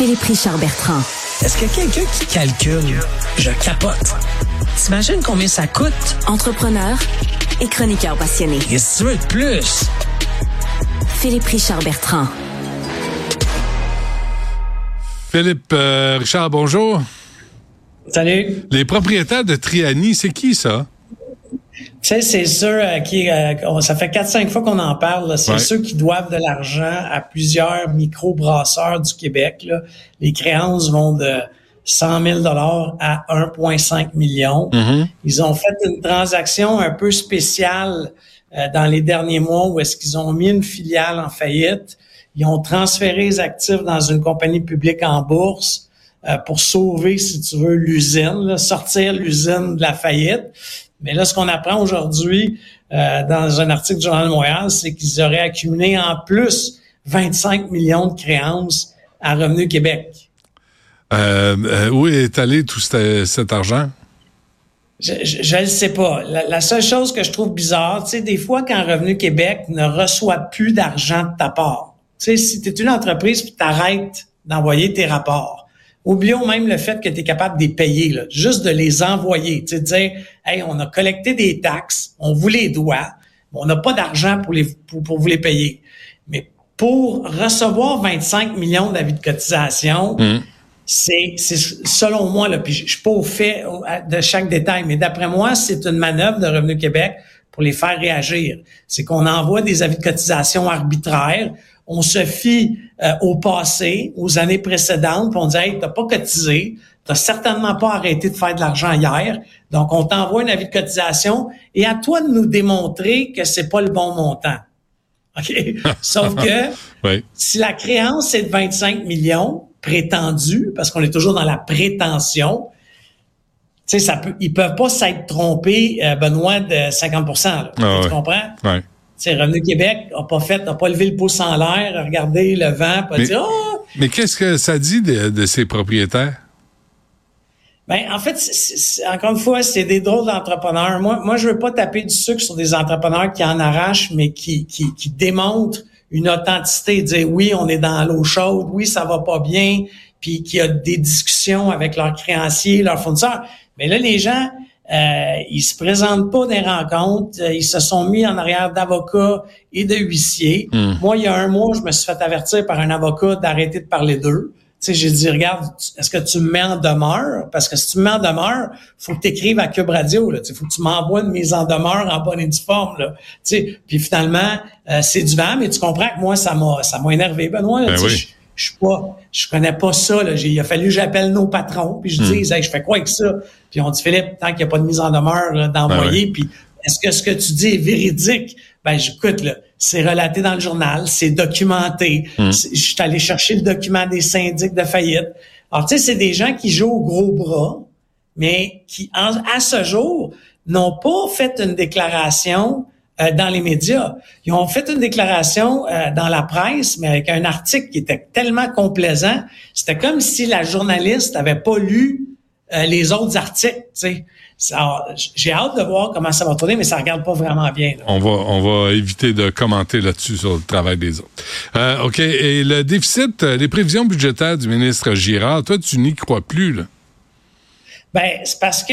Philippe Richard Bertrand. Est-ce que quelqu'un qui calcule, je capote. T'imagines combien ça coûte? Entrepreneur et chroniqueur passionné. Et si tu veux de plus? Philippe Richard Bertrand. Philippe euh, Richard, bonjour. Salut. Les propriétaires de Triani, c'est qui ça? Tu sais, c'est ceux euh, qui, euh, ça fait 4-5 fois qu'on en parle, c'est Ouais. ceux qui doivent de l'argent à plusieurs micro-brasseurs du Québec. là. Les créances vont de 100 000 à 1,5 million. Mm-hmm. Ils ont fait une transaction un peu spéciale euh, dans les derniers mois où est-ce qu'ils ont mis une filiale en faillite. Ils ont transféré les actifs dans une compagnie publique en bourse euh, pour sauver, si tu veux, l'usine, sortir l'usine de la faillite. Mais là, ce qu'on apprend aujourd'hui euh, dans un article du Journal de Montréal, c'est qu'ils auraient accumulé en plus 25 millions de créances à Revenu Québec. Euh, euh, où est allé tout cet, cet argent? Je, je le sais pas. La, la seule chose que je trouve bizarre, tu sais, des fois, quand Revenu Québec ne reçoit plus d'argent de ta part, tu sais, si tu es une entreprise puis t'arrêtes d'envoyer tes rapports, oublions même le fait que tu es capable de les payer, là, juste de les envoyer. Tu sais, de dire, hey, on a collecté des taxes, on vous les doit, mais on n'a pas d'argent pour, les, pour, pour vous les payer. Mais pour recevoir 25 millions d'avis de cotisation, c'est, c'est selon moi, là, puis je je suis pas au fait de chaque détail, mais d'après moi, c'est une manœuvre de Revenu Québec pour les faire réagir. C'est qu'on envoie des avis de cotisation arbitraires, on se fie euh, au passé, aux années précédentes, puis on dit Hey, t'as pas cotisé, t'as certainement pas arrêté de faire de l'argent hier, donc on t'envoie un avis de cotisation et à toi de nous démontrer que c'est pas le bon montant. OK? Sauf que Oui. si la créance est de 25 millions prétendue, parce qu'on est toujours dans la prétention, tu sais, ça peut, ils peuvent pas s'être trompés, euh, Benoît, de 50 là. Ah Tu comprends? Ouais. Tu sais, Revenu Québec n'a pas fait, n'a pas levé le pouce en l'air, regardé le vent, pas Mais- dit, oh! Mais qu'est-ce que ça dit de, de ces propriétaires? Ben, en fait, c'est- c'est- c'est- encore une fois, c'est des drôles d'entrepreneurs. Moi, moi, je veux pas taper du sucre sur des entrepreneurs qui en arrachent, mais qui, qui, qui démontrent une authenticité, dire oui, on est dans l'eau chaude, oui, ça va pas bien, puis qu'il y a des discussions avec leurs créanciers, leurs fournisseurs. Mais là, les gens, euh, ils se présentent pas des rencontres, euh, ils se sont mis en arrière d'avocats et de huissiers. Moi, il y a un mois, je me suis fait avertir par un avocat d'arrêter de parler d'eux. Tu sais, j'ai dit, regarde, est-ce que tu me mets en demeure? Parce que si tu me mets en demeure, faut que tu écrives à Cube Radio. Sais, faut que tu m'envoies une mise en demeure en bonne et due forme. Là. Tu sais, puis finalement, euh, c'est du vent, mais tu comprends que moi, ça m'a ça m'a énervé, Benoît. Ben oui. Je, suis pas, je connais pas ça. Là. J'ai- Il a fallu que j'appelle nos patrons, puis je Hmm. dis, hey, je fais quoi avec ça? Puis on dit, Philippe, tant qu'il n'y a pas de mise en demeure là, d'envoyer, Ben puis est-ce que ce que tu dis est véridique? Ben, j'écoute, là, c'est relaté dans le journal, c'est documenté. C'est- Je suis allé chercher le document des syndics de faillite. Alors, tu sais, c'est des gens qui jouent au gros bras, mais qui, en- à ce jour, n'ont pas fait une déclaration euh, dans les médias. Ils ont fait une déclaration euh, dans la presse, mais avec un article qui était tellement complaisant. C'était comme si la journaliste avait pas lu euh, les autres articles. tu sais. Ça- J'ai hâte de voir comment ça va tourner, mais ça regarde pas vraiment bien. là. On va, on va éviter de commenter là-dessus sur le travail des autres. Euh, OK. Et le déficit, euh, les prévisions budgétaires du ministre Girard, toi, tu n'y crois plus, là? Ben, c'est parce que,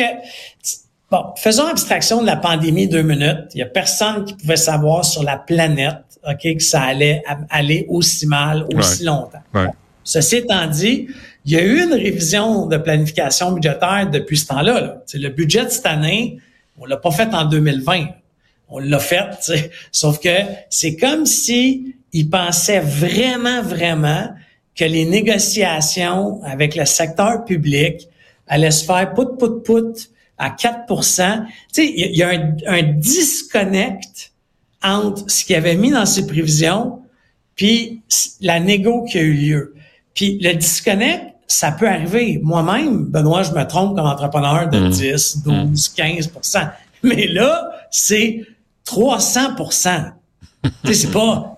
bon, faisons abstraction de la pandémie deux minutes. Il y a personne qui pouvait savoir sur la planète, OK, que ça allait aller aussi mal, aussi Ouais. longtemps. Ouais. Ceci étant dit, il y a eu une révision de planification budgétaire depuis ce temps-là. là. Le budget de cette année, on l'a pas fait en 2020. On l'a fait, sauf que c'est comme si ils pensaient vraiment, vraiment que les négociations avec le secteur public allaient se faire pout, pout, pout à 4% Tu sais, il y a- il y, a un, un disconnect entre ce qu'il avait mis dans ses prévisions puis la négo qui a eu lieu. Puis le disconnect, ça peut arriver. Moi-même, Benoît, je me trompe comme entrepreneur de 10, 12, 15% Mais là, c'est 300% Tu sais, c'est pas...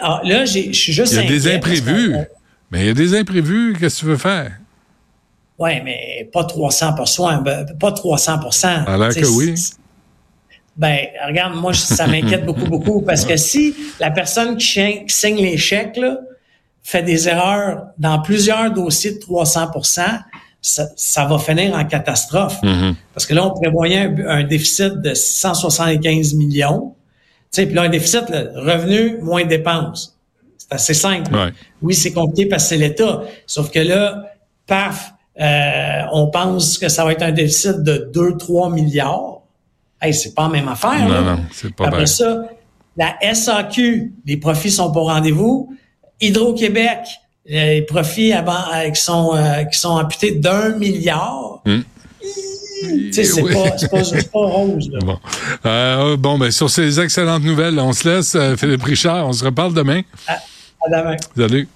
ah, là, j'ai- je suis juste Il y a des imprévus. qu'on- Mais il y a des imprévus. Qu'est-ce que tu veux faire? Ouais, mais pas 300 ben, pas 300 Ça a l'air Tu sais, que oui. Ben, regarde, moi, ça m'inquiète beaucoup, beaucoup, parce que si la personne qui, chi- qui signe les chèques, là, fait des erreurs dans plusieurs dossiers de 300 ça, ça va finir en catastrophe. Mm-hmm. Parce que là, on prévoyait un, un déficit de 675 millions. Tu sais, puis là, un déficit, là, revenu moins dépenses. C'est assez simple. Ouais. Oui, c'est compliqué parce que c'est l'État. Sauf que là, paf, euh, on pense que ça va être un déficit de 2-3 milliards. Hey, c'est pas la même affaire. Non, là. non, c'est pas Après bien. ça, la SAQ, les profits sont pas au rendez-vous. Hydro-Québec, les profits avant, euh, qui sont euh, qui sont amputés d'un milliard. Sais, c'est Oui. pas, rose. Là. Bon, Euh, bon ben, sur ces excellentes nouvelles, on se laisse. Philippe Richard, on se reparle demain. À demain. Salut.